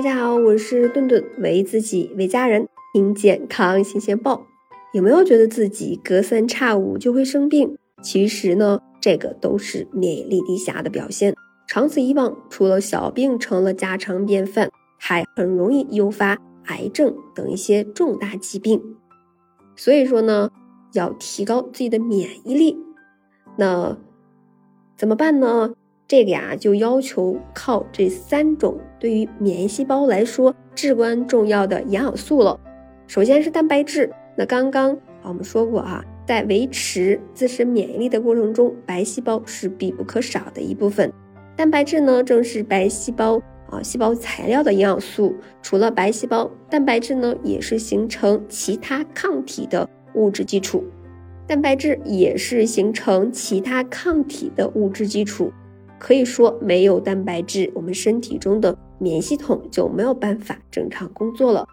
大家好，我是顿顿，为自己为家人听健康新鲜报。有没有觉得自己隔三差五就会生病？其实呢，这个都是免疫力低下的表现。长此以往，除了小病成了家常便饭，还很容易诱发癌症等一些重大疾病。所以说呢，要提高自己的免疫力。那怎么办呢？这个呀，就要求靠这三种对于免疫细胞来说至关重要的营养素了。首先是蛋白质。那刚刚啊，我们说过啊，在维持自身免疫力的过程中，白细胞是必不可少的一部分。蛋白质呢，正是白细胞啊细胞材料的营养素。除了白细胞，蛋白质呢，也是形成其他抗体的物质基础。蛋白质也是形成其他抗体的物质基础。可以说，没有蛋白质，我们身体中的免疫系统就没有办法正常工作了。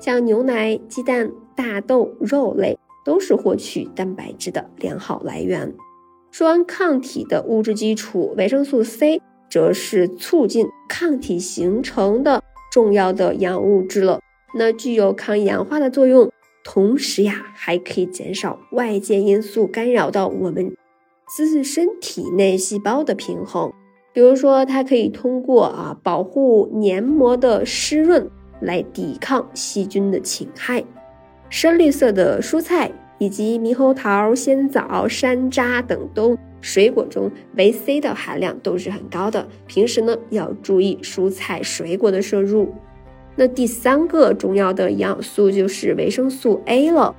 像牛奶、鸡蛋、大豆、肉类都是获取蛋白质的良好来源。说完抗体的物质基础，维生素 C 则是促进抗体形成的重要的营养物质了。那具有抗氧化的作用，同时呀，还可以减少外界因素干扰到我们。自身体内细胞的平衡，比如说，它可以通过啊保护黏膜的湿润来抵抗细菌的侵害。深绿色的蔬菜以及猕猴桃、鲜枣、山楂等都水果中维 C 的含量都是很高的。平时呢要注意蔬菜水果的摄入。那第三个重要的营养素就是维生素 A 了。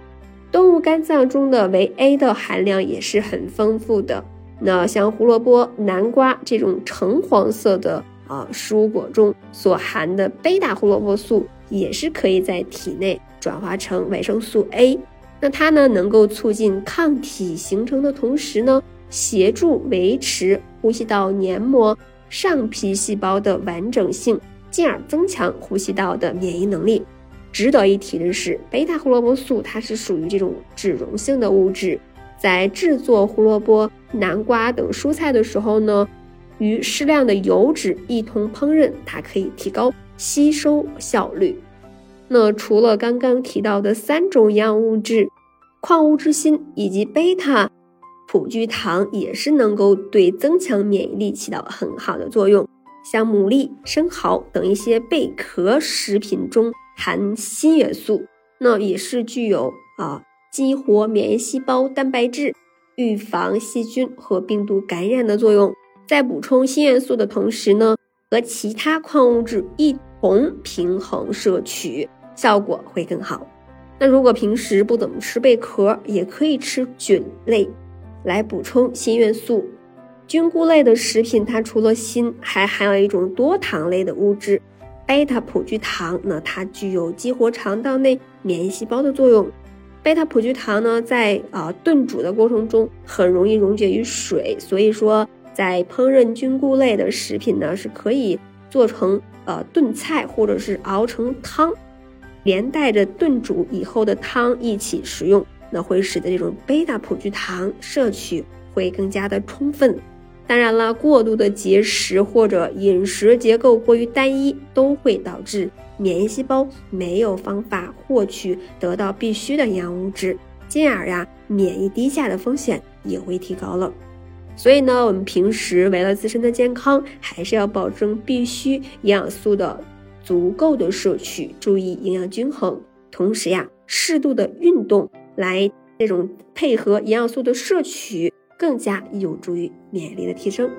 动物肝脏中的维 A 的含量也是很丰富的。那像胡萝卜、南瓜这种橙黄色的啊蔬果中所含的贝塔胡萝卜素，也是可以在体内转化成维生素 A。那它呢，能够促进抗体形成的同时呢，协助维持呼吸道黏膜上皮细胞的完整性，进而增强呼吸道的免疫能力。值得一提的是，贝塔胡萝卜素它是属于这种脂溶性的物质，在制作胡萝卜、南瓜等蔬菜的时候呢，与适量的油脂一同烹饪，它可以提高吸收效率。那除了刚刚提到的三种营养物质，矿物质锌以及贝塔葡聚糖也是能够对增强免疫力起到很好的作用。像牡蛎、生蚝等一些贝壳食品中。含锌元素，那也是具有啊激活免疫细胞蛋白质、预防细菌和病毒感染的作用。在补充锌元素的同时呢，和其他矿物质一同平衡摄取，效果会更好。那如果平时不怎么吃贝壳，也可以吃菌类来补充锌元素。菌菇类的食品，它除了锌，还含有一种多糖类的物质。贝塔葡聚糖，那它具有激活肠道内免疫细胞的作用。贝塔葡聚糖呢，在啊炖煮的过程中很容易溶解于水，所以说在烹饪菌菇类的食品呢，是可以做成呃炖菜或者是熬成汤，连带着炖煮以后的汤一起食用，那会使得这种贝塔葡聚糖摄取会更加的充分。当然了，过度的节食或者饮食结构过于单一，都会导致免疫细胞没有方法获取得到必需的营养物质，进而呀，免疫低下的风险也会提高了。所以呢，我们平时为了自身的健康，还是要保证必需营养素的足够的摄取，注意营养均衡。同时呀，适度的运动来这种配合营养素的摄取。更加有助于免疫力的提升。